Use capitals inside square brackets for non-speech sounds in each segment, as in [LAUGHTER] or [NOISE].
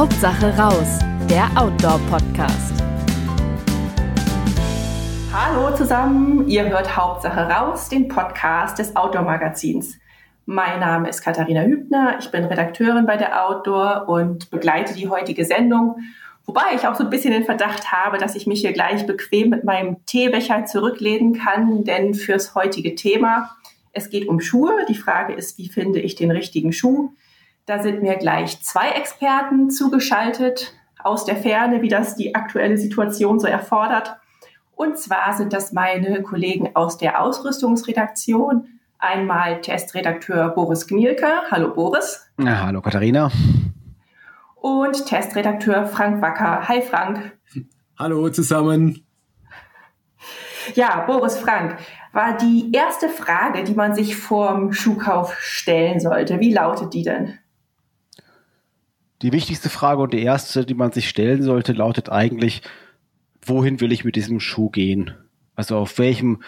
Hauptsache raus, der Outdoor-Podcast. Hallo zusammen, ihr hört Hauptsache raus, den Podcast des Outdoor-Magazins. Mein Name ist Katharina Hübner, ich bin Redakteurin bei der Outdoor und begleite die heutige Sendung. Wobei ich auch so ein bisschen den Verdacht habe, dass ich mich hier gleich bequem mit meinem Teebecher zurücklehnen kann, denn fürs heutige Thema, es geht um Schuhe. Die Frage ist, wie finde ich den richtigen Schuh? Da sind mir gleich zwei Experten zugeschaltet aus der Ferne, wie das die aktuelle Situation so erfordert. Und zwar sind das meine Kollegen aus der Ausrüstungsredaktion. Einmal Testredakteur Boris Gnielke. Hallo Boris. Ja, hallo Katharina. Und Testredakteur Frank Wacker. Hi Frank. Hallo zusammen. Ja, Boris Frank, war die erste Frage, die man sich vorm Schuhkauf stellen sollte. Wie lautet die denn? Die wichtigste Frage und die erste, die man sich stellen sollte, lautet eigentlich, wohin will ich mit diesem Schuh gehen? Also auf welchem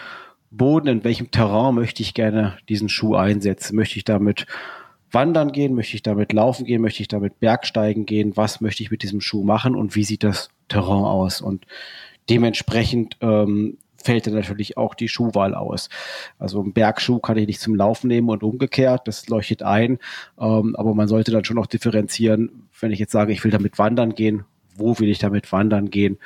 Boden, in welchem Terrain möchte ich gerne diesen Schuh einsetzen? Möchte ich damit wandern gehen? Möchte ich damit laufen gehen? Möchte ich damit Bergsteigen gehen? Was möchte ich mit diesem Schuh machen und wie sieht das Terrain aus? Und dementsprechend ähm, fällt dann natürlich auch die Schuhwahl aus. Also einen Bergschuh kann ich nicht zum Laufen nehmen und umgekehrt, das leuchtet ein. Ähm, aber man sollte dann schon noch differenzieren, wenn ich jetzt sage, ich will damit wandern gehen, wo will ich damit wandern gehen?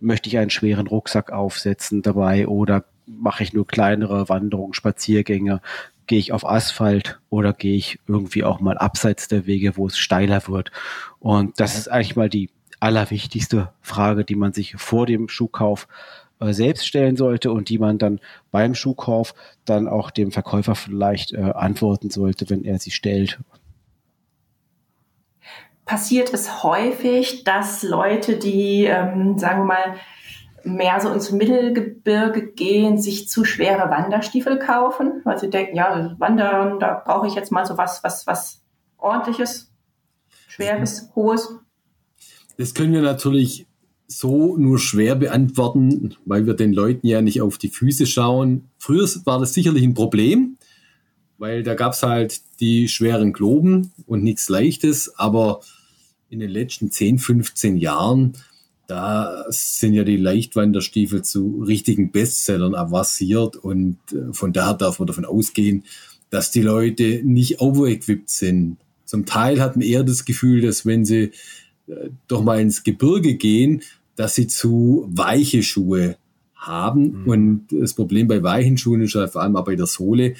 möchte ich einen schweren Rucksack aufsetzen dabei oder mache ich nur kleinere Wanderungen, Spaziergänge, gehe ich auf Asphalt oder gehe ich irgendwie auch mal abseits der Wege, wo es steiler wird. Und das ist eigentlich mal die allerwichtigste Frage, die man sich vor dem Schuhkauf äh, selbst stellen sollte und die man dann beim Schuhkauf dann auch dem Verkäufer vielleicht äh, antworten sollte, wenn er sie stellt passiert es häufig, dass Leute, die, ähm, sagen wir mal, mehr so ins Mittelgebirge gehen, sich zu schwere Wanderstiefel kaufen, weil sie denken, ja, wandern, da brauche ich jetzt mal so was, was, was ordentliches, schweres, hohes. Das können wir natürlich so nur schwer beantworten, weil wir den Leuten ja nicht auf die Füße schauen. Früher war das sicherlich ein Problem, weil da gab es halt die schweren Globen und nichts Leichtes, aber in den letzten 10, 15 Jahren, da sind ja die Leichtwanderstiefel zu richtigen Bestsellern avanciert und äh, von daher darf man davon ausgehen, dass die Leute nicht overequipped sind. Zum Teil hat man eher das Gefühl, dass wenn sie äh, doch mal ins Gebirge gehen, dass sie zu weiche Schuhe haben. Mhm. Und das Problem bei weichen Schuhen ist halt vor allem auch bei der Sohle,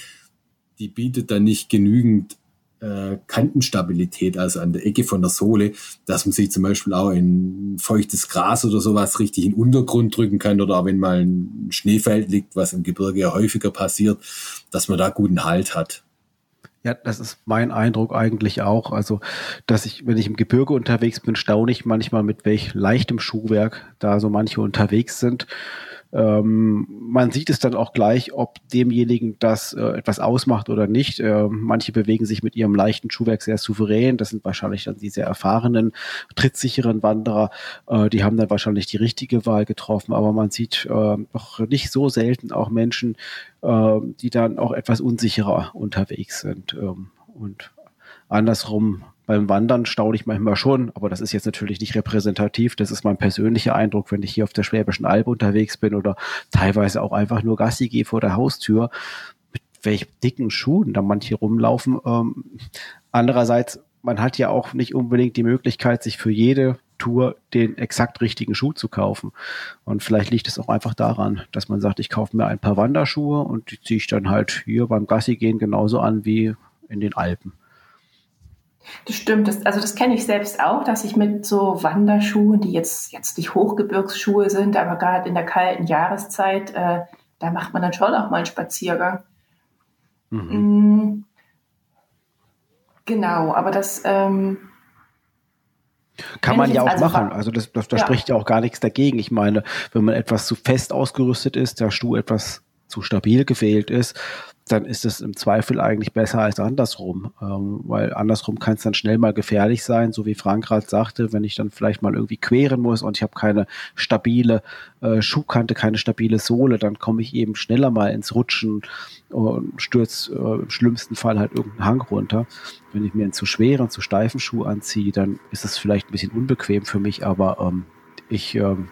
die bietet dann nicht genügend äh, Kantenstabilität, also an der Ecke von der Sohle, dass man sich zum Beispiel auch in feuchtes Gras oder sowas richtig in den Untergrund drücken kann oder auch wenn mal ein Schneefeld liegt, was im Gebirge ja häufiger passiert, dass man da guten Halt hat. Ja, das ist mein Eindruck eigentlich auch. Also, dass ich, wenn ich im Gebirge unterwegs bin, staune ich manchmal, mit welch leichtem Schuhwerk da so manche unterwegs sind. Ähm, man sieht es dann auch gleich, ob demjenigen das äh, etwas ausmacht oder nicht. Äh, manche bewegen sich mit ihrem leichten Schuhwerk sehr souverän. Das sind wahrscheinlich dann die sehr erfahrenen, trittsicheren Wanderer. Äh, die haben dann wahrscheinlich die richtige Wahl getroffen. Aber man sieht äh, doch nicht so selten auch Menschen, äh, die dann auch etwas unsicherer unterwegs sind. Ähm, und andersrum beim Wandern staune ich manchmal schon, aber das ist jetzt natürlich nicht repräsentativ. Das ist mein persönlicher Eindruck, wenn ich hier auf der Schwäbischen Alb unterwegs bin oder teilweise auch einfach nur Gassi gehe vor der Haustür, mit welch dicken Schuhen da manche rumlaufen. Ähm, andererseits, man hat ja auch nicht unbedingt die Möglichkeit, sich für jede Tour den exakt richtigen Schuh zu kaufen. Und vielleicht liegt es auch einfach daran, dass man sagt, ich kaufe mir ein paar Wanderschuhe und die ziehe ich dann halt hier beim Gassi gehen genauso an wie in den Alpen. Das stimmt. Das, also das kenne ich selbst auch, dass ich mit so Wanderschuhen, die jetzt, jetzt nicht Hochgebirgsschuhe sind, aber gerade in der kalten Jahreszeit, äh, da macht man dann schon auch mal einen Spaziergang. Mhm. Mm, genau, aber das ähm, kann man ja auch also machen. Also das, das, da ja. spricht ja auch gar nichts dagegen. Ich meine, wenn man etwas zu fest ausgerüstet ist, der Schuh etwas zu stabil gewählt ist, dann ist es im Zweifel eigentlich besser als andersrum. Ähm, weil andersrum kann es dann schnell mal gefährlich sein, so wie Frank gerade sagte, wenn ich dann vielleicht mal irgendwie queren muss und ich habe keine stabile äh, Schuhkante, keine stabile Sohle, dann komme ich eben schneller mal ins Rutschen und stürze äh, im schlimmsten Fall halt irgendeinen Hang runter. Wenn ich mir einen zu schweren, zu steifen Schuh anziehe, dann ist es vielleicht ein bisschen unbequem für mich, aber ähm, ich ähm,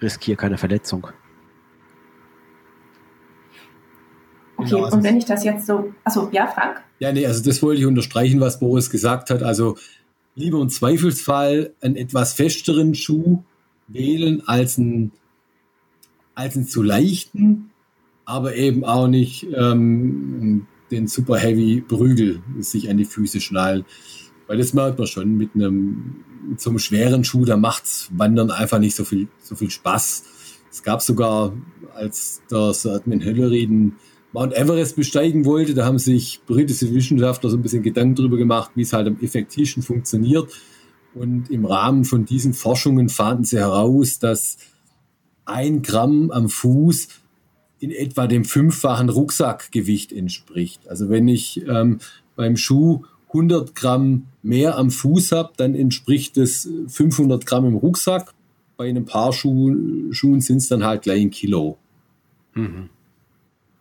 riskiere keine Verletzung. Okay, genau, also und wenn ich das jetzt so, also ja, Frank? Ja, nee, also das wollte ich unterstreichen, was Boris gesagt hat. Also lieber im Zweifelsfall einen etwas festeren Schuh wählen als einen, als einen zu leichten, aber eben auch nicht ähm, den super heavy Prügel sich an die Füße schnallen. Weil das merkt man schon mit einem einem schweren Schuh, da macht's Wandern einfach nicht so viel, so viel Spaß. Es gab sogar, als der Sir Edmund Hillary den Mount Everest besteigen wollte. Da haben sich britische Wissenschaftler so ein bisschen Gedanken darüber gemacht, wie es halt am effektivsten funktioniert. Und im Rahmen von diesen Forschungen fanden sie heraus, dass ein Gramm am Fuß in etwa dem fünffachen Rucksackgewicht entspricht. Also wenn ich ähm, beim Schuh 100 Gramm mehr am Fuß habe, dann entspricht es 500 Gramm im Rucksack. Bei einem Paar Schuhen, sind es dann halt gleich ein Kilo. Mhm.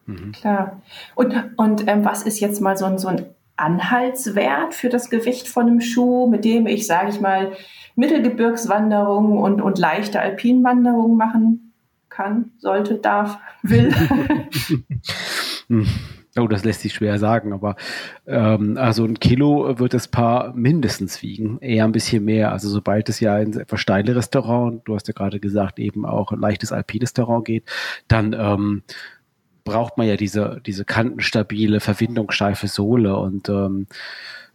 Mhm. Klar. Und, und ähm, was ist jetzt mal so ein, so ein Anhaltswert für das Gewicht von einem Schuh, mit dem ich, sage ich mal, Mittelgebirgswanderungen und, und leichte Alpinwanderungen machen kann, sollte, darf, will? [LAUGHS] [LAUGHS] Oh, das lässt sich schwer sagen, aber ähm, also ein Kilo wird das Paar mindestens wiegen, eher ein bisschen mehr. Also sobald es ja in ein etwas steileres Terrain, du hast ja gerade gesagt, eben auch ein leichtes alpines Terrain geht, dann ähm, braucht man ja diese, diese kantenstabile, verwindungssteife Sohle und ähm,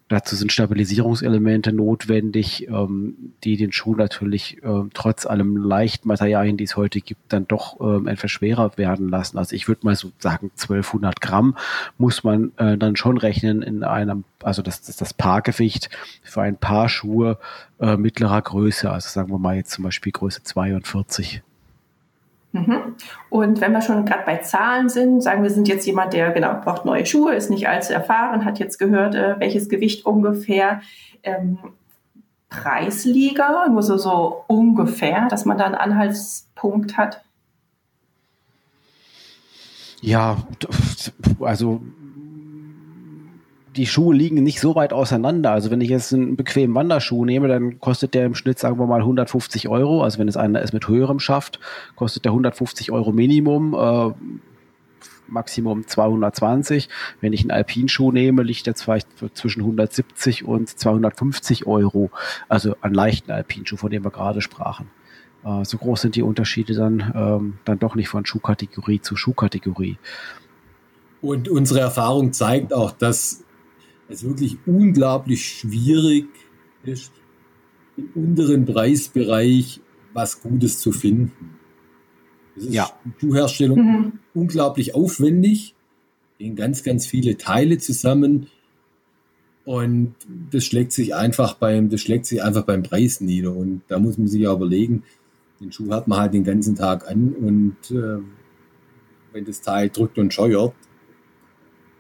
dazu sind Stabilisierungselemente notwendig, ähm, die den Schuh natürlich ähm, trotz allem leichten Materialien, die es heute gibt, dann doch ähm, etwas schwerer werden lassen. Also ich würde mal so sagen, 1200 Gramm muss man äh, dann schon rechnen in einem, also das ist das Paargewicht für ein Paar Schuhe äh, mittlerer Größe, also sagen wir mal jetzt zum Beispiel Größe 42. Mhm. Und wenn wir schon gerade bei Zahlen sind, sagen wir sind jetzt jemand, der genau braucht neue Schuhe, ist nicht allzu erfahren, hat jetzt gehört, äh, welches Gewicht ungefähr. Ähm, Preisliga, nur so, so ungefähr, dass man da einen Anhaltspunkt hat? Ja, also die Schuhe liegen nicht so weit auseinander. Also wenn ich jetzt einen bequemen Wanderschuh nehme, dann kostet der im Schnitt, sagen wir mal, 150 Euro. Also wenn es einer ist mit höherem Schaft, kostet der 150 Euro Minimum. Äh, Maximum 220. Wenn ich einen Alpinschuh nehme, liegt der zwar zwischen 170 und 250 Euro. Also einen leichten Alpinschuh, von dem wir gerade sprachen. Äh, so groß sind die Unterschiede dann, ähm, dann doch nicht von Schuhkategorie zu Schuhkategorie. Und unsere Erfahrung zeigt auch, dass es wirklich unglaublich schwierig ist, im unteren Preisbereich was Gutes zu finden. Das ist ja. Schuhherstellung mhm. unglaublich aufwendig, gehen ganz, ganz viele Teile zusammen und das schlägt sich einfach beim, das schlägt sich einfach beim Preis nieder. Und da muss man sich ja überlegen, den Schuh hat man halt den ganzen Tag an und äh, wenn das Teil drückt und scheuert,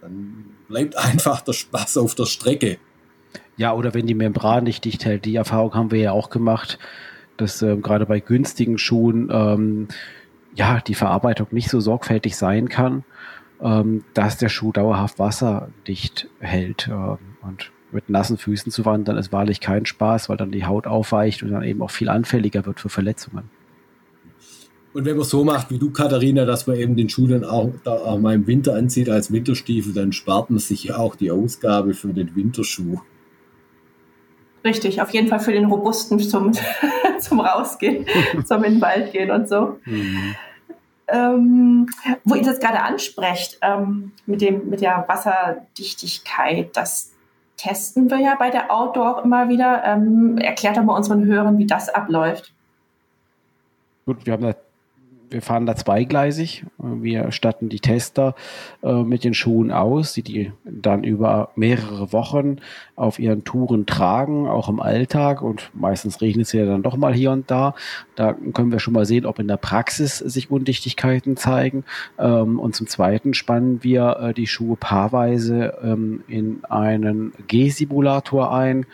dann bleibt einfach der Spaß auf der Strecke. Ja, oder wenn die Membran nicht dicht hält. Die Erfahrung haben wir ja auch gemacht, dass ähm, gerade bei günstigen Schuhen ähm, ja die Verarbeitung nicht so sorgfältig sein kann, ähm, dass der Schuh dauerhaft wasserdicht hält. Ähm, und mit nassen Füßen zu wandern ist wahrlich kein Spaß, weil dann die Haut aufweicht und dann eben auch viel anfälliger wird für Verletzungen. Und wenn man so macht wie du, Katharina, dass man eben den Schuh dann auch, da auch mal im Winter anzieht als Winterstiefel, dann spart man sich ja auch die Ausgabe für den Winterschuh. Richtig, auf jeden Fall für den robusten zum, [LAUGHS] zum Rausgehen, [LAUGHS] zum in den Wald gehen und so. Mhm. Ähm, wo ihr das gerade ansprecht, ähm, mit, dem, mit der Wasserdichtigkeit, das testen wir ja bei der Outdoor auch immer wieder. Ähm, erklärt doch mal unseren Hörern, wie das abläuft. Gut, wir haben da wir fahren da zweigleisig. Wir statten die Tester äh, mit den Schuhen aus, die die dann über mehrere Wochen auf ihren Touren tragen, auch im Alltag. Und meistens regnet es ja dann doch mal hier und da. Da können wir schon mal sehen, ob in der Praxis sich Undichtigkeiten zeigen. Ähm, und zum Zweiten spannen wir äh, die Schuhe paarweise ähm, in einen G-Simulator ein.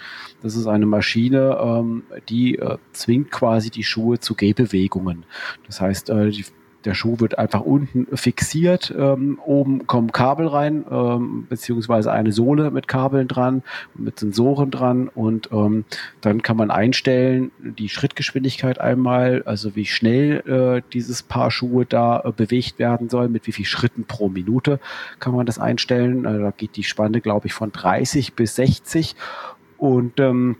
Das ist eine Maschine, ähm, die äh, zwingt quasi die Schuhe zu Gehbewegungen. Das heißt, die, der Schuh wird einfach unten fixiert, ähm, oben kommen Kabel rein, ähm, beziehungsweise eine Sohle mit Kabeln dran, mit Sensoren dran und ähm, dann kann man einstellen, die Schrittgeschwindigkeit einmal, also wie schnell äh, dieses Paar Schuhe da äh, bewegt werden soll, mit wie viel Schritten pro Minute kann man das einstellen. Also da geht die Spanne, glaube ich, von 30 bis 60 und ähm,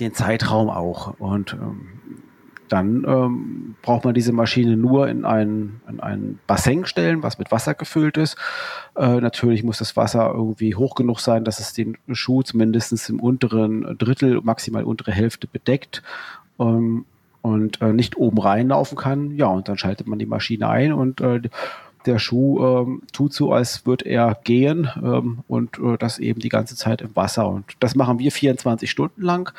den Zeitraum auch. Und ähm, dann ähm, braucht man diese Maschine nur in ein, in ein Bassin stellen, was mit Wasser gefüllt ist. Äh, natürlich muss das Wasser irgendwie hoch genug sein, dass es den Schuh zumindest im unteren Drittel, maximal untere Hälfte bedeckt. Ähm, und äh, nicht oben reinlaufen kann. Ja, und dann schaltet man die Maschine ein und äh, der Schuh ähm, tut so, als würde er gehen ähm, und äh, das eben die ganze Zeit im Wasser. Und das machen wir 24 Stunden lang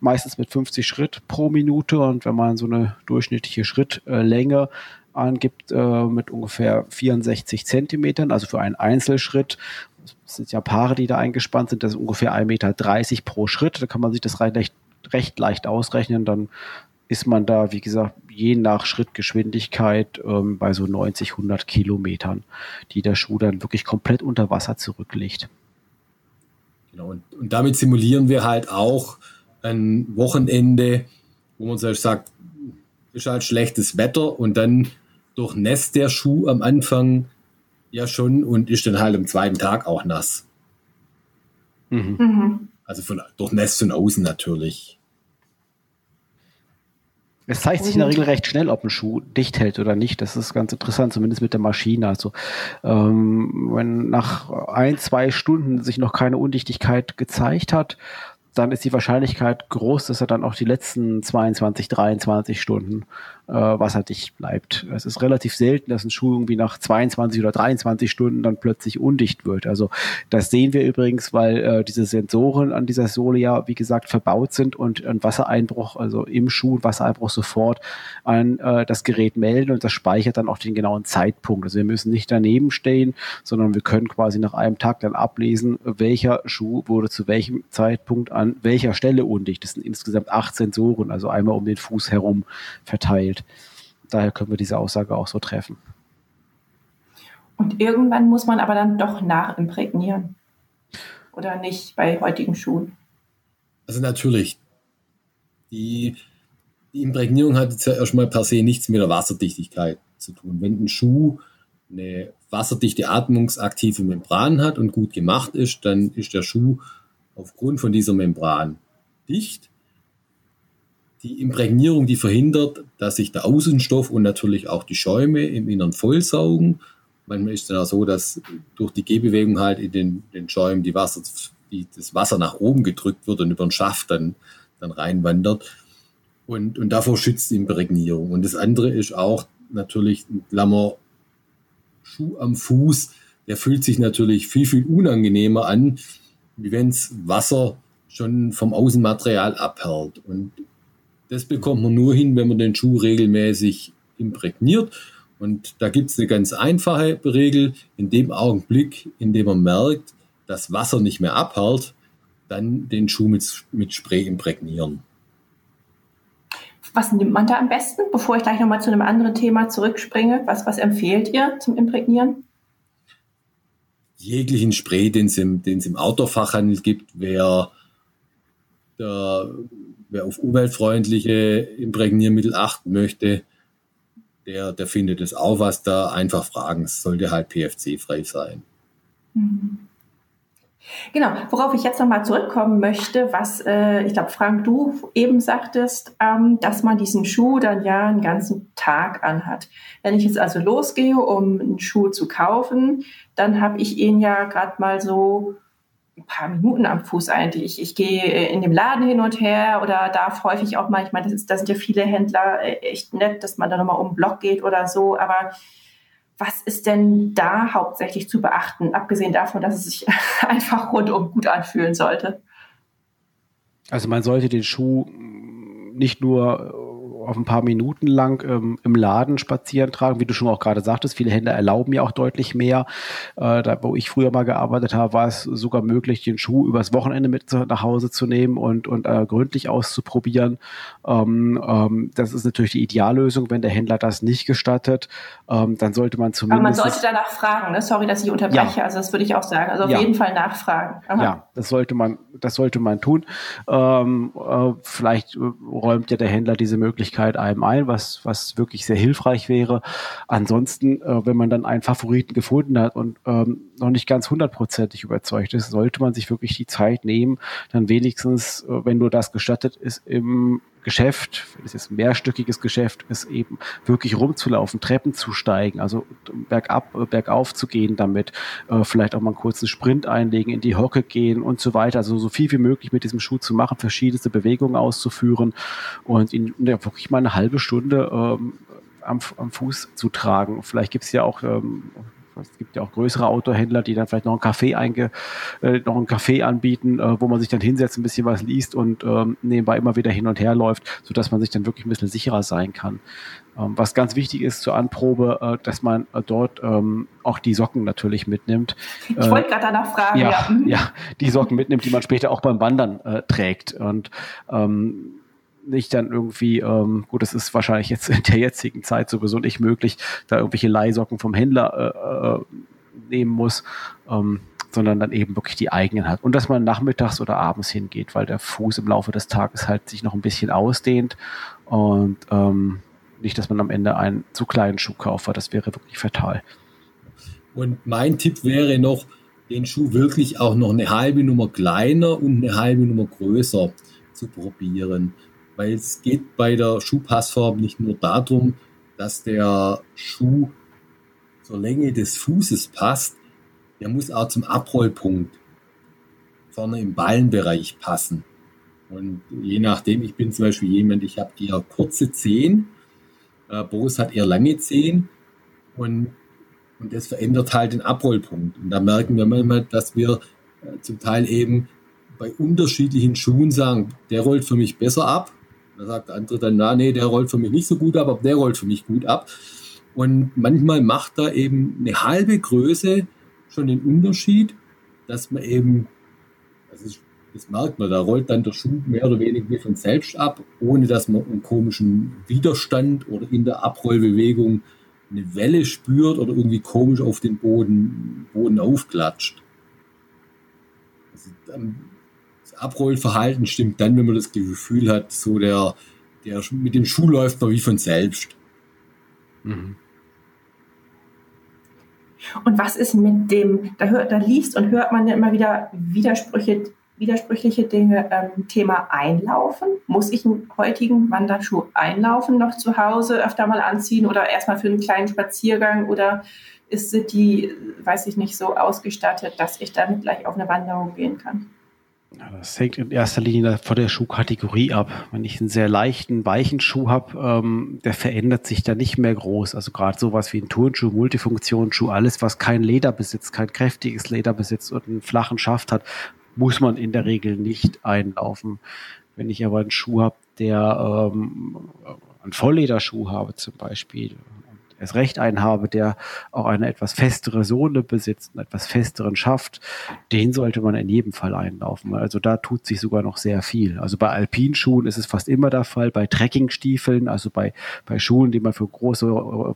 meistens mit 50 Schritt pro Minute. Und wenn man so eine durchschnittliche Schrittlänge angibt äh, mit ungefähr 64 Zentimetern, also für einen Einzelschritt, das sind ja Paare, die da eingespannt sind, das ist ungefähr 1,30 Meter pro Schritt, da kann man sich das recht, recht leicht ausrechnen, dann ist man da, wie gesagt, je nach Schrittgeschwindigkeit ähm, bei so 90, 100 Kilometern, die der Schuh dann wirklich komplett unter Wasser zurücklegt. Genau, und, und damit simulieren wir halt auch ein Wochenende, wo man so sagt, ist halt schlechtes Wetter und dann durchnässt der Schuh am Anfang ja schon und ist dann halt am zweiten Tag auch nass. Mhm. Mhm. Also von, durchnässt von außen natürlich. Es zeigt sich in der Regel recht schnell, ob ein Schuh dicht hält oder nicht. Das ist ganz interessant, zumindest mit der Maschine. Also ähm, wenn nach ein, zwei Stunden sich noch keine Undichtigkeit gezeigt hat, dann ist die Wahrscheinlichkeit groß, dass er dann auch die letzten 22, 23 Stunden äh, wasserdicht bleibt. Es ist relativ selten, dass ein Schuh irgendwie nach 22 oder 23 Stunden dann plötzlich undicht wird. Also das sehen wir übrigens, weil äh, diese Sensoren an dieser Sohle ja, wie gesagt, verbaut sind und ein Wassereinbruch, also im Schuh Wassereinbruch sofort an äh, das Gerät melden und das speichert dann auch den genauen Zeitpunkt. Also wir müssen nicht daneben stehen, sondern wir können quasi nach einem Tag dann ablesen, welcher Schuh wurde zu welchem Zeitpunkt an welcher Stelle undicht. Das sind insgesamt acht Sensoren, also einmal um den Fuß herum verteilt. Daher können wir diese Aussage auch so treffen. Und irgendwann muss man aber dann doch nachimprägnieren. Oder nicht bei heutigen Schuhen? Also natürlich. Die, die Imprägnierung hat jetzt ja erstmal per se nichts mit der Wasserdichtigkeit zu tun. Wenn ein Schuh eine wasserdichte atmungsaktive Membran hat und gut gemacht ist, dann ist der Schuh aufgrund von dieser Membran dicht die Imprägnierung, die verhindert, dass sich der Außenstoff und natürlich auch die Schäume im Innern vollsaugen. Manchmal ist es dann auch so, dass durch die Gehbewegung halt in den, den Schäumen die Wasser, die, das Wasser nach oben gedrückt wird und über den Schaft dann, dann reinwandert. Und, und davor schützt die Imprägnierung. Und das andere ist auch natürlich ein Klammer Schuh am Fuß. Der fühlt sich natürlich viel, viel unangenehmer an, wie wenn es Wasser schon vom Außenmaterial abhält. Und das bekommt man nur hin, wenn man den Schuh regelmäßig imprägniert. Und da gibt es eine ganz einfache Regel. In dem Augenblick, in dem man merkt, dass Wasser nicht mehr abhält, dann den Schuh mit, mit Spray imprägnieren. Was nimmt man da am besten, bevor ich gleich nochmal zu einem anderen Thema zurückspringe? Was, was empfehlt ihr zum Imprägnieren? Jeglichen Spray, den es im, im Outdoor-Fachhandel gibt, wer der wer auf umweltfreundliche Imprägniermittel achten möchte, der, der findet es auch was da. Einfach fragen, es sollte halt PFC-frei sein. Mhm. Genau, worauf ich jetzt nochmal zurückkommen möchte, was äh, ich glaube, Frank, du eben sagtest, ähm, dass man diesen Schuh dann ja einen ganzen Tag anhat. Wenn ich jetzt also losgehe, um einen Schuh zu kaufen, dann habe ich ihn ja gerade mal so ein paar Minuten am Fuß eigentlich. Ich, ich gehe in dem Laden hin und her oder darf häufig auch mal, ich meine, da sind ja viele Händler äh, echt nett, dass man da nochmal um den Block geht oder so, aber was ist denn da hauptsächlich zu beachten, abgesehen davon, dass es sich [LAUGHS] einfach rundum gut anfühlen sollte? Also man sollte den Schuh nicht nur auf ein paar Minuten lang ähm, im Laden spazieren tragen, wie du schon auch gerade sagtest. Viele Händler erlauben ja auch deutlich mehr. Äh, da, wo ich früher mal gearbeitet habe, war es sogar möglich, den Schuh übers Wochenende mit nach Hause zu nehmen und, und äh, gründlich auszuprobieren. Ähm, ähm, das ist natürlich die Ideallösung, wenn der Händler das nicht gestattet. Ähm, dann sollte man zumindest. Aber man sollte danach fragen, ne? Sorry, dass ich unterbreche. Ja. Also das würde ich auch sagen. Also auf ja. jeden Fall nachfragen. Aha. Ja, das sollte man, das sollte man tun. Ähm, äh, vielleicht räumt ja der Händler diese Möglichkeit Möglichkeit einem ein, was, was wirklich sehr hilfreich wäre. Ansonsten, äh, wenn man dann einen Favoriten gefunden hat und ähm, noch nicht ganz hundertprozentig überzeugt ist, sollte man sich wirklich die Zeit nehmen, dann wenigstens, äh, wenn nur das gestattet ist, im Geschäft, wenn es jetzt ein mehrstöckiges Geschäft ist, eben wirklich rumzulaufen, Treppen zu steigen, also bergab, äh, bergauf zu gehen damit, äh, vielleicht auch mal einen kurzen Sprint einlegen, in die Hocke gehen und so weiter. Also so viel wie möglich mit diesem Schuh zu machen, verschiedenste Bewegungen auszuführen und ihn ja, wirklich mal eine halbe Stunde ähm, am, am Fuß zu tragen. Vielleicht gibt es ja auch ähm, es gibt ja auch größere Autohändler, die dann vielleicht noch einen Kaffee einge, äh, noch einen Kaffee anbieten, äh, wo man sich dann hinsetzt, ein bisschen was liest und ähm, nebenbei immer wieder hin und her läuft, sodass man sich dann wirklich ein bisschen sicherer sein kann. Ähm, was ganz wichtig ist zur Anprobe, äh, dass man äh, dort ähm, auch die Socken natürlich mitnimmt. Ich wollte gerade danach fragen. Ja, ja, [LAUGHS] ja, die Socken mitnimmt, die man später auch beim Wandern äh, trägt. Und ähm, nicht dann irgendwie, ähm, gut, das ist wahrscheinlich jetzt in der jetzigen Zeit sowieso nicht möglich, da irgendwelche Leihsocken vom Händler äh, äh, nehmen muss, ähm, sondern dann eben wirklich die eigenen hat. Und dass man nachmittags oder abends hingeht, weil der Fuß im Laufe des Tages halt sich noch ein bisschen ausdehnt und ähm, nicht, dass man am Ende einen zu kleinen Schuh kauft, weil das wäre wirklich fatal. Und mein Tipp wäre noch, den Schuh wirklich auch noch eine halbe Nummer kleiner und eine halbe Nummer größer zu probieren weil es geht bei der Schuhpassform nicht nur darum, dass der Schuh zur Länge des Fußes passt, der muss auch zum Abrollpunkt vorne im Ballenbereich passen. Und je nachdem, ich bin zum Beispiel jemand, ich habe eher kurze Zehen, äh, Boris hat eher lange Zehen und, und das verändert halt den Abrollpunkt. Und da merken wir manchmal, dass wir äh, zum Teil eben bei unterschiedlichen Schuhen sagen, der rollt für mich besser ab da sagt der andere dann, na, nee, der rollt für mich nicht so gut ab, aber der rollt für mich gut ab. Und manchmal macht da eben eine halbe Größe schon den Unterschied, dass man eben, das, ist, das merkt man, da rollt dann der Schuh mehr oder weniger von selbst ab, ohne dass man einen komischen Widerstand oder in der Abrollbewegung eine Welle spürt oder irgendwie komisch auf den Boden, Boden aufklatscht. Also Abrollverhalten stimmt dann, wenn man das Gefühl hat, so der, der mit dem Schuh läuft man wie von selbst. Mhm. Und was ist mit dem, da, hört, da liest und hört man ja immer wieder Widersprüche, widersprüchliche Dinge, ähm, Thema Einlaufen. Muss ich einen heutigen Wanderschuh einlaufen, noch zu Hause öfter mal anziehen oder erstmal für einen kleinen Spaziergang oder ist die, weiß ich nicht, so ausgestattet, dass ich damit gleich auf eine Wanderung gehen kann? Das hängt in erster Linie von der Schuhkategorie ab. Wenn ich einen sehr leichten, weichen Schuh habe, ähm, der verändert sich da nicht mehr groß. Also gerade sowas wie ein Turnschuh, Multifunktionsschuh, alles, was kein Leder besitzt, kein kräftiges Leder besitzt und einen flachen Schaft hat, muss man in der Regel nicht einlaufen. Wenn ich aber einen Schuh habe, der ähm, einen Volllederschuh habe zum Beispiel, erst recht einen habe, der auch eine etwas festere Sohle besitzt, einen etwas festeren Schaft, den sollte man in jedem Fall einlaufen. Also da tut sich sogar noch sehr viel. Also bei Alpinschuhen ist es fast immer der Fall, bei Trekkingstiefeln, also bei, bei Schuhen, die man für große,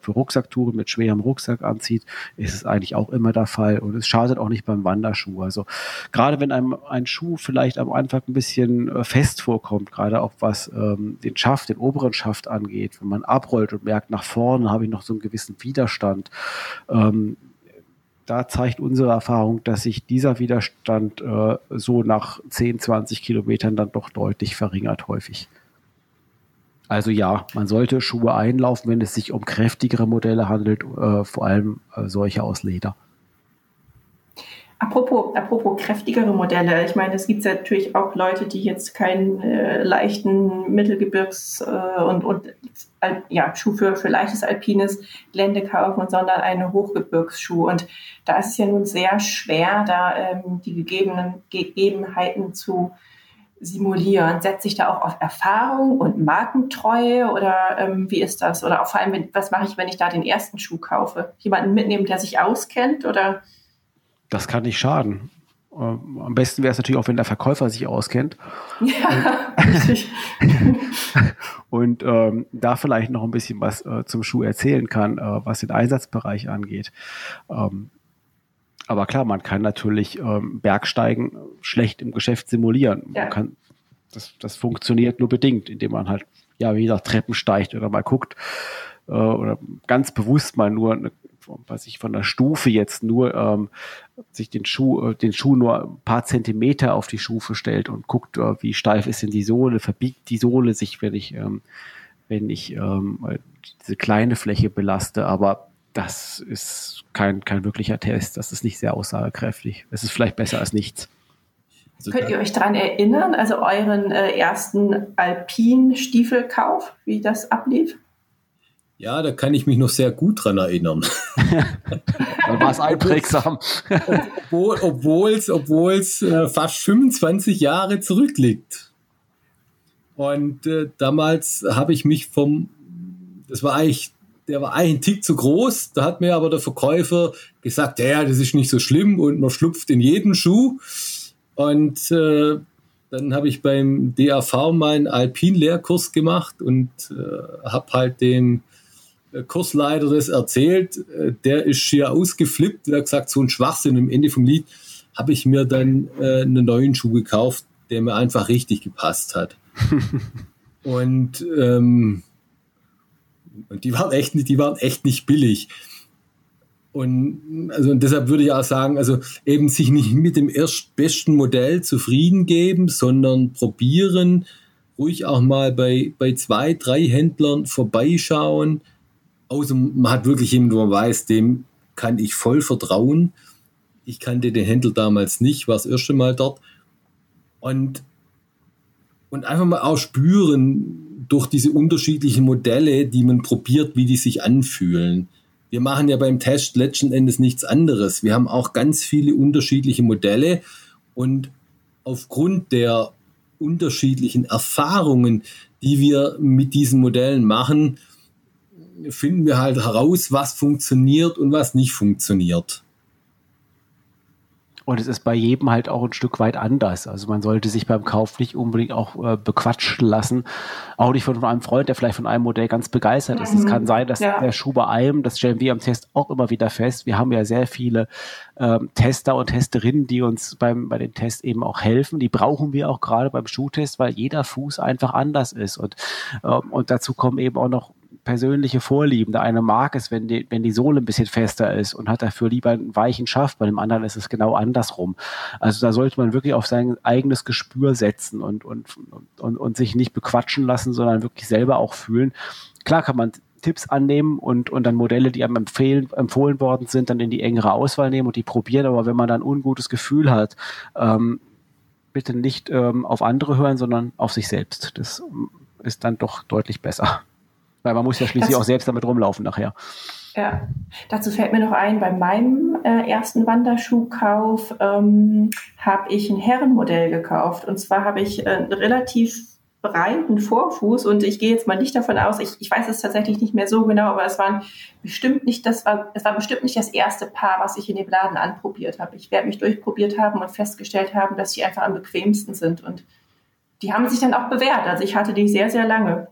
für Rucksacktouren mit schwerem Rucksack anzieht, ist es eigentlich auch immer der Fall. Und es schadet auch nicht beim Wanderschuh. Also gerade wenn einem ein Schuh vielleicht am Anfang ein bisschen äh, fest vorkommt, gerade auch was ähm, den Schaft, den oberen Schaft angeht, wenn man abrollt und merkt, nach vorne habe ich noch so einen gewissen Widerstand. Ähm, da zeigt unsere Erfahrung, dass sich dieser Widerstand äh, so nach 10, 20 Kilometern dann doch deutlich verringert häufig. Also ja, man sollte Schuhe einlaufen, wenn es sich um kräftigere Modelle handelt, äh, vor allem äh, solche aus Leder. Apropos, apropos kräftigere Modelle. Ich meine, es gibt natürlich auch Leute, die jetzt keinen äh, leichten Mittelgebirgs- äh, und, und ja, Schuh für, für leichtes alpines Gelände kaufen, sondern einen Hochgebirgsschuh. Und da ist es ja nun sehr schwer, da ähm, die gegebenen Gegebenheiten zu simulieren? Setze ich da auch auf Erfahrung und Markentreue oder ähm, wie ist das? Oder auch vor allem, was mache ich, wenn ich da den ersten Schuh kaufe? Jemanden mitnehmen, der sich auskennt oder? Das kann nicht schaden. Ähm, am besten wäre es natürlich auch, wenn der Verkäufer sich auskennt. Ja, richtig. [LAUGHS] und ähm, da vielleicht noch ein bisschen was äh, zum Schuh erzählen kann, äh, was den Einsatzbereich angeht. Ähm, aber klar, man kann natürlich ähm, Bergsteigen schlecht im Geschäft simulieren. Ja. Kann, das, das funktioniert nur bedingt, indem man halt ja wieder Treppen steigt oder mal guckt äh, oder ganz bewusst mal nur eine, was ich von der Stufe jetzt nur ähm, sich den Schuh, äh, den Schuh nur ein paar Zentimeter auf die Stufe stellt und guckt, äh, wie steif ist denn die Sohle, verbiegt die Sohle sich, wenn ich, ähm, wenn ich ähm, diese kleine Fläche belaste. Aber das ist kein, kein wirklicher Test. Das ist nicht sehr aussagekräftig. Es ist vielleicht besser als nichts. Also Könnt ihr euch daran erinnern, also euren äh, ersten Alpin-Stiefelkauf, wie das ablief? Ja, da kann ich mich noch sehr gut dran erinnern. [LAUGHS] Dann war es einprägsam. Obwohl es obwohl äh, fast 25 Jahre zurückliegt. Und äh, damals habe ich mich vom, das war eigentlich der war ein Tick zu groß. Da hat mir aber der Verkäufer gesagt, ja, das ist nicht so schlimm und man schlupft in jeden Schuh. Und äh, dann habe ich beim DAV meinen Alpin-Lehrkurs gemacht und äh, habe halt äh, Kursleiter das erzählt. Äh, der ist schier ausgeflippt. Der hat gesagt, so ein Schwachsinn. Am Ende vom Lied habe ich mir dann äh, einen neuen Schuh gekauft, der mir einfach richtig gepasst hat. [LAUGHS] und ähm, und die waren echt nicht, die waren echt nicht billig. Und also und deshalb würde ich auch sagen, also eben sich nicht mit dem erstbesten Modell zufrieden geben, sondern probieren, ruhig auch mal bei, bei zwei, drei Händlern vorbeischauen. Außer man hat wirklich jemanden, wo man weiß, dem kann ich voll vertrauen. Ich kannte den Händler damals nicht, war das erste Mal dort. Und, und einfach mal auch spüren, durch diese unterschiedlichen Modelle, die man probiert, wie die sich anfühlen. Wir machen ja beim Test letzten Endes nichts anderes. Wir haben auch ganz viele unterschiedliche Modelle und aufgrund der unterschiedlichen Erfahrungen, die wir mit diesen Modellen machen, finden wir halt heraus, was funktioniert und was nicht funktioniert. Und es ist bei jedem halt auch ein Stück weit anders. Also man sollte sich beim Kauf nicht unbedingt auch äh, bequatschen lassen. Auch nicht von, von, einem Freund, der vielleicht von einem Modell ganz begeistert ist. Es kann mhm. sein, dass ja. der Schuh bei einem, das stellen wir am Test auch immer wieder fest. Wir haben ja sehr viele ähm, Tester und Testerinnen, die uns beim, bei den Tests eben auch helfen. Die brauchen wir auch gerade beim Schuhtest, weil jeder Fuß einfach anders ist. Und, ähm, und dazu kommen eben auch noch persönliche Vorlieben. Der eine mag es, wenn die, wenn die Sohle ein bisschen fester ist und hat dafür lieber einen weichen Schaft. Bei dem anderen ist es genau andersrum. Also da sollte man wirklich auf sein eigenes Gespür setzen und, und, und, und sich nicht bequatschen lassen, sondern wirklich selber auch fühlen. Klar kann man Tipps annehmen und, und dann Modelle, die einem empfehlen, empfohlen worden sind, dann in die engere Auswahl nehmen und die probieren. Aber wenn man dann ein ungutes Gefühl hat, ähm, bitte nicht ähm, auf andere hören, sondern auf sich selbst. Das ist dann doch deutlich besser. Weil man muss ja schließlich das, auch selbst damit rumlaufen nachher. Ja, dazu fällt mir noch ein, bei meinem äh, ersten Wanderschuhkauf ähm, habe ich ein Herrenmodell gekauft. Und zwar habe ich äh, einen relativ breiten Vorfuß und ich gehe jetzt mal nicht davon aus, ich, ich weiß es tatsächlich nicht mehr so genau, aber es waren bestimmt nicht, das war, es war bestimmt nicht das erste Paar, was ich in dem Laden anprobiert habe. Ich werde mich durchprobiert haben und festgestellt haben, dass die einfach am bequemsten sind und die haben sich dann auch bewährt. Also ich hatte die sehr, sehr lange.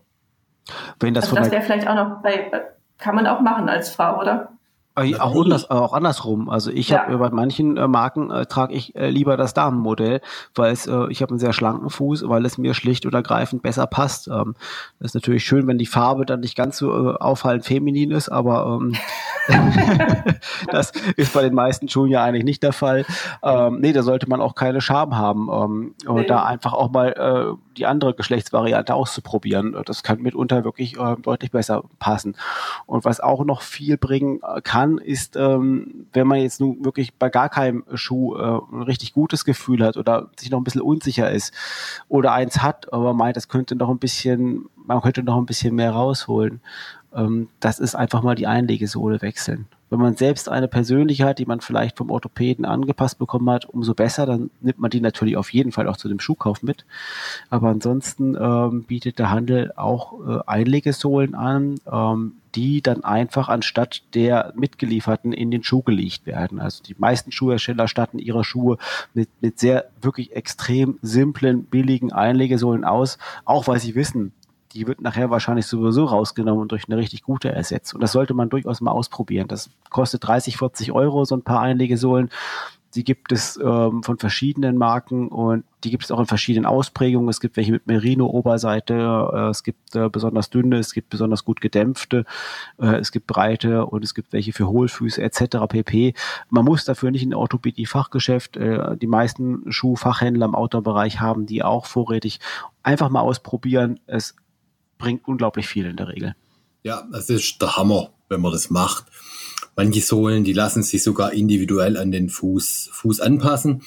Wenn das, also das wäre vielleicht auch noch bei, kann man auch machen als Frau, oder? Äh, auch, anders, auch andersrum. Also ich ja. habe bei manchen äh, Marken äh, trage ich äh, lieber das Damenmodell, weil es, äh, ich habe einen sehr schlanken Fuß, weil es mir schlicht und ergreifend besser passt. Ähm, das ist natürlich schön, wenn die Farbe dann nicht ganz so äh, auffallend feminin ist, aber ähm, [LAUGHS] [LAUGHS] das ist bei den meisten Schuhen ja eigentlich nicht der Fall. Ähm, nee, da sollte man auch keine Scham haben ähm, und nee. da einfach auch mal äh, die andere Geschlechtsvariante auszuprobieren. Das kann mitunter wirklich äh, deutlich besser passen. Und was auch noch viel bringen äh, kann, ist, ähm, wenn man jetzt nun wirklich bei gar keinem Schuh äh, ein richtig gutes Gefühl hat oder sich noch ein bisschen unsicher ist oder eins hat, aber meint, das könnte noch ein bisschen, man könnte noch ein bisschen mehr rausholen. Ähm, das ist einfach mal die Einlegesohle wechseln. Wenn man selbst eine persönliche hat, die man vielleicht vom Orthopäden angepasst bekommen hat, umso besser, dann nimmt man die natürlich auf jeden Fall auch zu dem Schuhkauf mit. Aber ansonsten ähm, bietet der Handel auch äh, Einlegesohlen an, ähm, die dann einfach anstatt der mitgelieferten in den Schuh gelegt werden. Also die meisten Schuhhersteller statten ihre Schuhe mit, mit sehr wirklich extrem simplen, billigen Einlegesohlen aus, auch weil sie wissen, die wird nachher wahrscheinlich sowieso rausgenommen und durch eine richtig gute ersetzt. Und das sollte man durchaus mal ausprobieren. Das kostet 30, 40 Euro, so ein paar Einlegesohlen. Die gibt es ähm, von verschiedenen Marken und die gibt es auch in verschiedenen Ausprägungen. Es gibt welche mit Merino-Oberseite, äh, es gibt äh, besonders dünne, es gibt besonders gut gedämpfte, äh, es gibt breite und es gibt welche für Hohlfüße etc. pp. Man muss dafür nicht in Orthopädie-Fachgeschäft. Äh, die meisten Schuhfachhändler im Outdoor-Bereich haben die auch vorrätig. Einfach mal ausprobieren. Es bringt unglaublich viel in der Regel. Ja, das ist der Hammer, wenn man das macht. Manche Sohlen, die lassen sich sogar individuell an den Fuß, Fuß anpassen.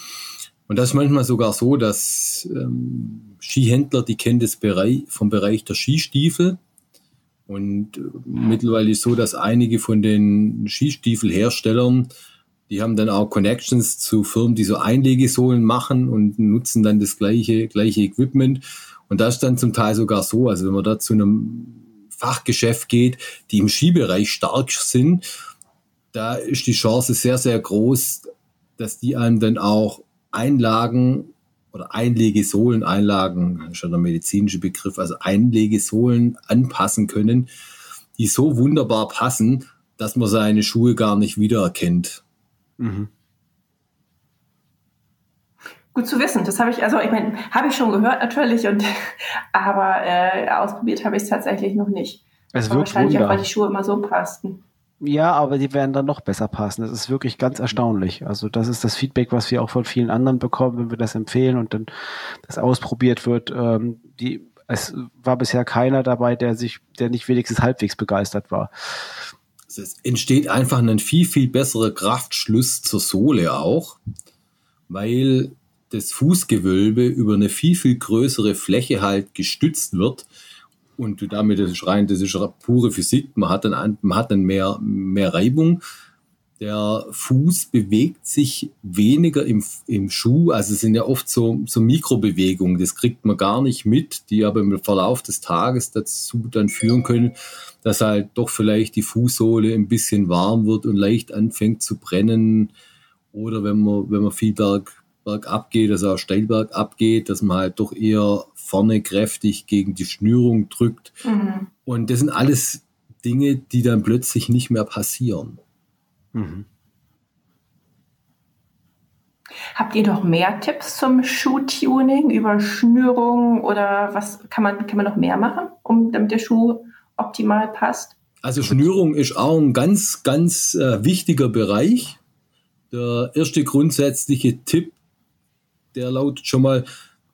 Und das ist manchmal sogar so, dass ähm, Skihändler, die kennen das Bereich, vom Bereich der Skistiefel. Und äh, mittlerweile ist so, dass einige von den Skistiefelherstellern, die haben dann auch Connections zu Firmen, die so Einlegesohlen machen und nutzen dann das gleiche, gleiche Equipment. Und das ist dann zum Teil sogar so, also wenn man da zu einem Fachgeschäft geht, die im Skibereich stark sind, da ist die Chance sehr, sehr groß, dass die einem dann auch Einlagen oder Einlegesohlen, Einlagen, schon der medizinische Begriff, also Einlegesohlen anpassen können, die so wunderbar passen, dass man seine Schuhe gar nicht wiedererkennt. Mhm. Gut zu wissen. Das habe ich, also ich meine, habe ich schon gehört natürlich, und [LAUGHS] aber äh, ausprobiert habe ich es tatsächlich noch nicht. Es wird wahrscheinlich Wunder. auch, weil die Schuhe immer so passten. Ja, aber die werden dann noch besser passen. Das ist wirklich ganz erstaunlich. Also das ist das Feedback, was wir auch von vielen anderen bekommen, wenn wir das empfehlen und dann das ausprobiert wird. Ähm, die, es war bisher keiner dabei, der sich, der nicht wenigstens halbwegs begeistert war. Es entsteht einfach ein viel, viel besserer Kraftschluss zur Sohle auch, weil das Fußgewölbe über eine viel, viel größere Fläche halt gestützt wird. Und du damit das ist rein, das ist pure Physik. Man hat dann, man hat dann mehr, mehr Reibung. Der Fuß bewegt sich weniger im, im Schuh. Also es sind ja oft so, so Mikrobewegungen. Das kriegt man gar nicht mit, die aber im Verlauf des Tages dazu dann führen können, dass halt doch vielleicht die Fußsohle ein bisschen warm wird und leicht anfängt zu brennen. Oder wenn man, wenn man viel Berg, bergab geht, also auch Steilberg abgeht, dass man halt doch eher vorne kräftig gegen die Schnürung drückt. Mhm. Und das sind alles Dinge, die dann plötzlich nicht mehr passieren. Mhm. Habt ihr noch mehr Tipps zum Schuhtuning über Schnürung oder was kann man, kann man noch mehr machen, um damit der Schuh optimal passt? Also Schnürung ist auch ein ganz, ganz äh, wichtiger Bereich. Der erste grundsätzliche Tipp der lautet schon mal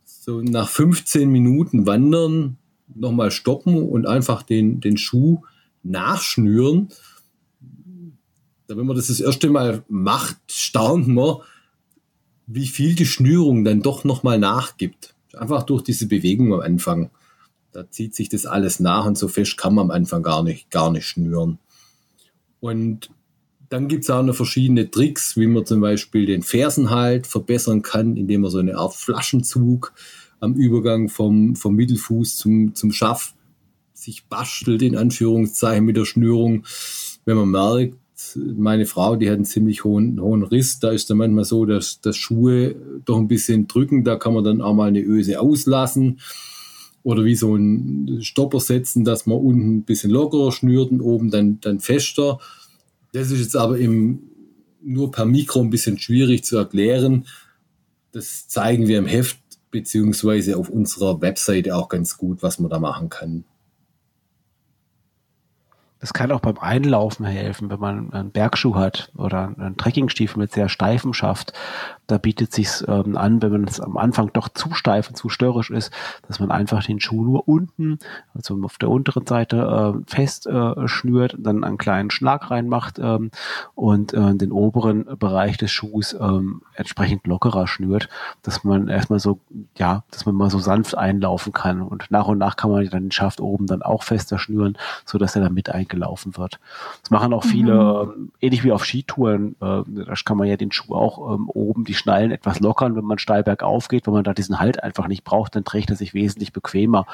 so nach 15 Minuten wandern, nochmal stoppen und einfach den, den Schuh nachschnüren. Wenn man das das erste Mal macht, staunt man, wie viel die Schnürung dann doch nochmal nachgibt. Einfach durch diese Bewegung am Anfang. Da zieht sich das alles nach und so fest kann man am Anfang gar nicht, gar nicht schnüren. Und dann gibt es auch noch verschiedene Tricks, wie man zum Beispiel den Fersenhalt verbessern kann, indem man so eine Art Flaschenzug am Übergang vom, vom Mittelfuß zum, zum Schaft sich bastelt, in Anführungszeichen mit der Schnürung. Wenn man merkt, meine Frau, die hat einen ziemlich hohen, hohen Riss, da ist dann manchmal so, dass, dass Schuhe doch ein bisschen drücken, da kann man dann auch mal eine Öse auslassen oder wie so ein Stopper setzen, dass man unten ein bisschen lockerer schnürt und oben dann, dann fester. Das ist jetzt aber im, nur per Mikro ein bisschen schwierig zu erklären. Das zeigen wir im Heft beziehungsweise auf unserer Webseite auch ganz gut, was man da machen kann. Das kann auch beim Einlaufen helfen, wenn man einen Bergschuh hat oder einen Trekkingstiefel mit sehr steifem Schaft. Da bietet sich ähm, an, wenn man es am Anfang doch zu steif und zu störrisch ist, dass man einfach den Schuh nur unten, also auf der unteren Seite äh, fest äh, schnürt, dann einen kleinen Schlag reinmacht ähm, und äh, den oberen Bereich des Schuhs ähm, entsprechend lockerer schnürt, dass man erstmal so, ja, dass man mal so sanft einlaufen kann und nach und nach kann man dann den Schaft oben dann auch fester schnüren, so dass er dann mit eingeht gelaufen wird. Das machen auch viele, mhm. äh, ähnlich wie auf Skitouren, äh, da kann man ja den Schuh auch ähm, oben die Schnallen etwas lockern, wenn man steil bergauf geht, wenn man da diesen Halt einfach nicht braucht, dann trägt er sich wesentlich bequemer.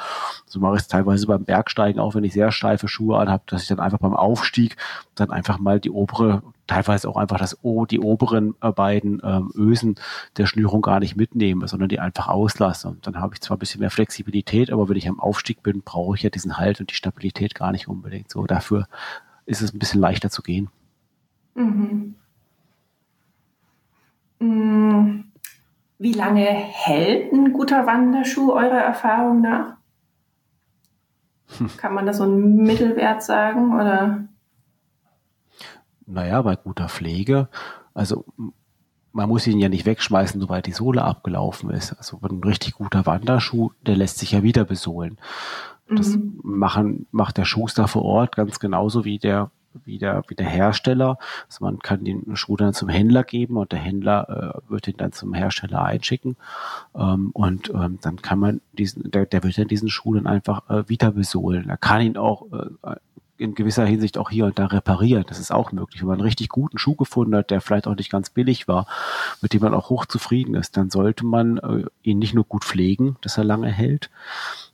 So mache ich es teilweise beim Bergsteigen, auch wenn ich sehr steife Schuhe anhabe, dass ich dann einfach beim Aufstieg dann einfach mal die obere teilweise auch einfach das o, die oberen äh, beiden ähm, Ösen der Schnürung gar nicht mitnehme, sondern die einfach auslasse. Und dann habe ich zwar ein bisschen mehr Flexibilität, aber wenn ich am Aufstieg bin, brauche ich ja diesen Halt und die Stabilität gar nicht unbedingt. So dafür ist es ein bisschen leichter zu gehen. Mhm. Mm, wie lange hält ein guter Wanderschuh eurer Erfahrung nach? [LAUGHS] Kann man da so einen Mittelwert sagen oder? Naja, bei guter Pflege, also man muss ihn ja nicht wegschmeißen, sobald die Sohle abgelaufen ist. Also ein richtig guter Wanderschuh, der lässt sich ja wieder besohlen. Das mhm. machen, macht der Schuster vor Ort ganz genauso wie der, wie der, wie der Hersteller. Also man kann den Schuh dann zum Händler geben und der Händler äh, wird ihn dann zum Hersteller einschicken. Ähm, und ähm, dann kann man diesen, der, der wird dann diesen Schuh dann einfach äh, wieder besohlen. Er kann ihn auch äh, in gewisser Hinsicht auch hier und da reparieren. Das ist auch möglich. Wenn man einen richtig guten Schuh gefunden hat, der vielleicht auch nicht ganz billig war, mit dem man auch hoch zufrieden ist, dann sollte man äh, ihn nicht nur gut pflegen, dass er lange hält,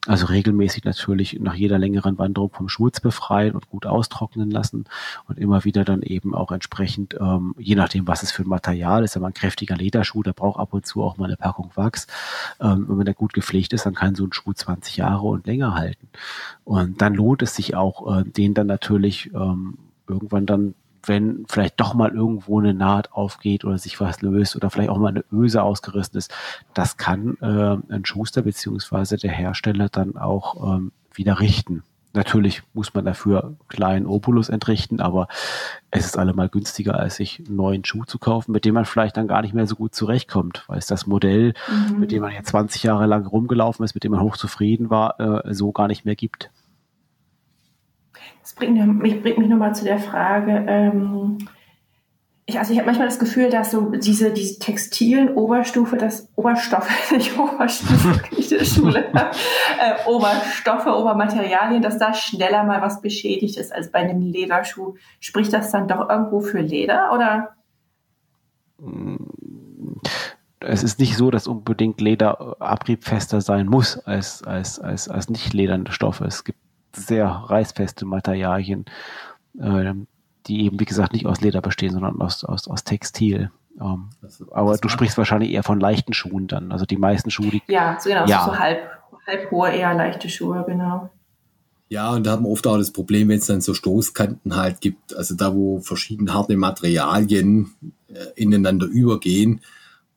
also regelmäßig natürlich nach jeder längeren Wanderung vom Schmutz befreien und gut austrocknen lassen und immer wieder dann eben auch entsprechend, ähm, je nachdem, was es für ein Material ist, aber ein kräftiger Lederschuh, der braucht ab und zu auch mal eine Packung Wachs. Ähm, wenn der gut gepflegt ist, dann kann so ein Schuh 20 Jahre und länger halten. Und dann lohnt es sich auch, äh, den dann natürlich ähm, irgendwann dann wenn vielleicht doch mal irgendwo eine Naht aufgeht oder sich was löst oder vielleicht auch mal eine Öse ausgerissen ist, das kann äh, ein Schuster beziehungsweise der Hersteller dann auch ähm, wieder richten. Natürlich muss man dafür einen kleinen Opulus entrichten, aber es ist allemal günstiger, als sich einen neuen Schuh zu kaufen, mit dem man vielleicht dann gar nicht mehr so gut zurechtkommt, weil es das Modell, mhm. mit dem man jetzt 20 Jahre lang rumgelaufen ist, mit dem man hochzufrieden war, äh, so gar nicht mehr gibt. Das bringt mich, bringt mich nochmal zu der Frage, ähm, ich, also ich habe manchmal das Gefühl, dass so diese, diese textilen Oberstufe, das Oberstoffe, [LAUGHS] nicht Oberstufe, [LAUGHS] nicht in der Schule, äh, Oberstoffe, Obermaterialien, dass da schneller mal was beschädigt ist als bei einem Lederschuh. Spricht das dann doch irgendwo für Leder oder? Es ist nicht so, dass unbedingt Leder abriebfester sein muss als, als, als, als nicht ledernde Stoffe. Es gibt sehr reißfeste Materialien, äh, die eben, wie gesagt, nicht aus Leder bestehen, sondern aus, aus, aus Textil. Ähm, das, aber das du sprichst wahrscheinlich eher von leichten Schuhen dann. Also die meisten Schuhe, die. Ja, so genau, ja. so halb, halb hohe, eher leichte Schuhe, genau. Ja, und da haben wir oft auch das Problem, wenn es dann so Stoßkanten halt gibt, also da, wo verschiedene harte Materialien äh, ineinander übergehen,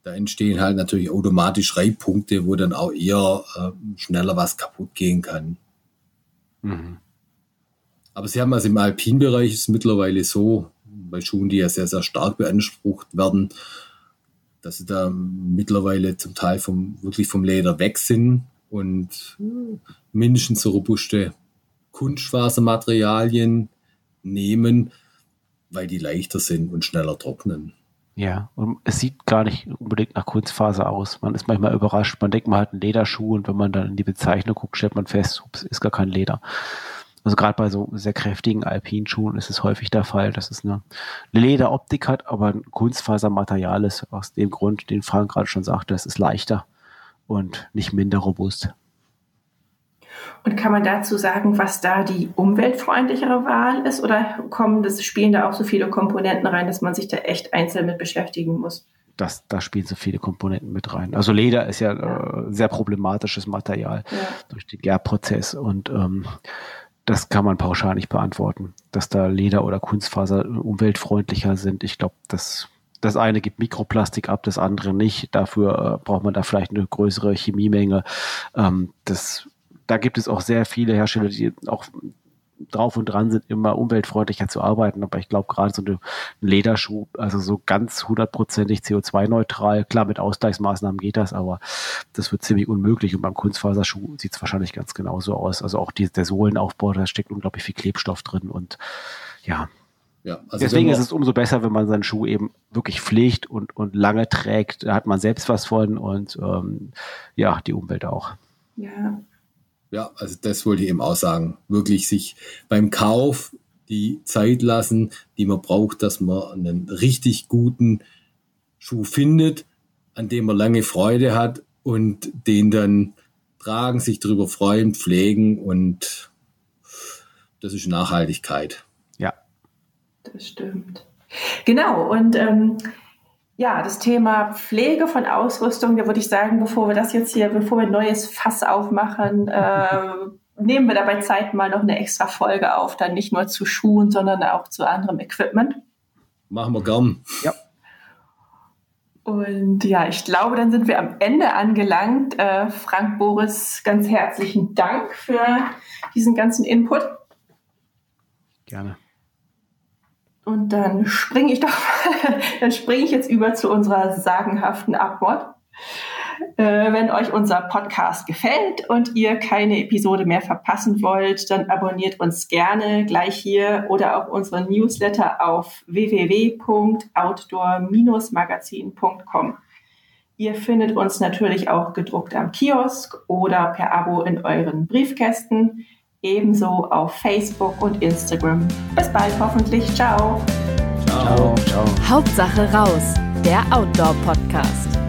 da entstehen halt natürlich automatisch Reibpunkte, wo dann auch eher äh, schneller was kaputt gehen kann. Mhm. Aber Sie haben also im Alpinbereich ist mittlerweile so, bei Schuhen, die ja sehr, sehr stark beansprucht werden, dass sie da mittlerweile zum Teil vom, wirklich vom Leder weg sind und mindestens so robuste Kunstfasermaterialien nehmen, weil die leichter sind und schneller trocknen. Ja, und es sieht gar nicht unbedingt nach Kunstfaser aus. Man ist manchmal überrascht. Man denkt, man hat einen Lederschuh und wenn man dann in die Bezeichnung guckt, stellt man fest, ups, ist gar kein Leder. Also gerade bei so sehr kräftigen Alpinschuhen ist es häufig der Fall, dass es eine Lederoptik hat, aber ein Kunstfasermaterial ist aus dem Grund, den Frank gerade schon sagte, es ist leichter und nicht minder robust. Und kann man dazu sagen, was da die umweltfreundlichere Wahl ist? Oder kommen das, spielen da auch so viele Komponenten rein, dass man sich da echt einzeln mit beschäftigen muss? Das, da spielen so viele Komponenten mit rein. Also Leder ist ja, ja. Äh, sehr problematisches Material ja. durch den Gärprozess und ähm, das kann man pauschal nicht beantworten, dass da Leder oder Kunstfaser umweltfreundlicher sind. Ich glaube, das das eine gibt Mikroplastik ab, das andere nicht. Dafür äh, braucht man da vielleicht eine größere Chemiemenge. Ähm, das da gibt es auch sehr viele Hersteller, die auch drauf und dran sind, immer umweltfreundlicher zu arbeiten. Aber ich glaube, gerade so eine, ein Lederschuh, also so ganz hundertprozentig CO2-neutral, klar, mit Ausgleichsmaßnahmen geht das, aber das wird ziemlich unmöglich. Und beim Kunstfaserschuh sieht es wahrscheinlich ganz genauso aus. Also auch die, der Sohlenaufbau, da steckt unglaublich viel Klebstoff drin und ja, ja, also Deswegen ist es umso besser, wenn man seinen Schuh eben wirklich pflegt und, und lange trägt. Da hat man selbst was von und ähm, ja, die Umwelt auch. Ja. Ja, also das wollte ich eben auch sagen. Wirklich sich beim Kauf die Zeit lassen, die man braucht, dass man einen richtig guten Schuh findet, an dem man lange Freude hat und den dann tragen, sich darüber freuen, pflegen und das ist Nachhaltigkeit. Das stimmt. Genau, und ähm, ja, das Thema Pflege von Ausrüstung, da würde ich sagen, bevor wir das jetzt hier, bevor wir ein neues Fass aufmachen, äh, [LAUGHS] nehmen wir dabei Zeit mal noch eine extra Folge auf, dann nicht nur zu Schuhen, sondern auch zu anderem Equipment. Machen wir gern. Ja. Und ja, ich glaube, dann sind wir am Ende angelangt. Äh, Frank Boris, ganz herzlichen Dank für diesen ganzen Input. Gerne. Und dann springe ich doch, [LAUGHS] dann springe ich jetzt über zu unserer sagenhaften Abmord. Äh, wenn euch unser Podcast gefällt und ihr keine Episode mehr verpassen wollt, dann abonniert uns gerne gleich hier oder auch unseren Newsletter auf www.outdoor-magazin.com. Ihr findet uns natürlich auch gedruckt am Kiosk oder per Abo in euren Briefkästen ebenso auf Facebook und Instagram. Bis bald hoffentlich. Ciao. Ciao. ciao. Hauptsache raus, der Outdoor-Podcast.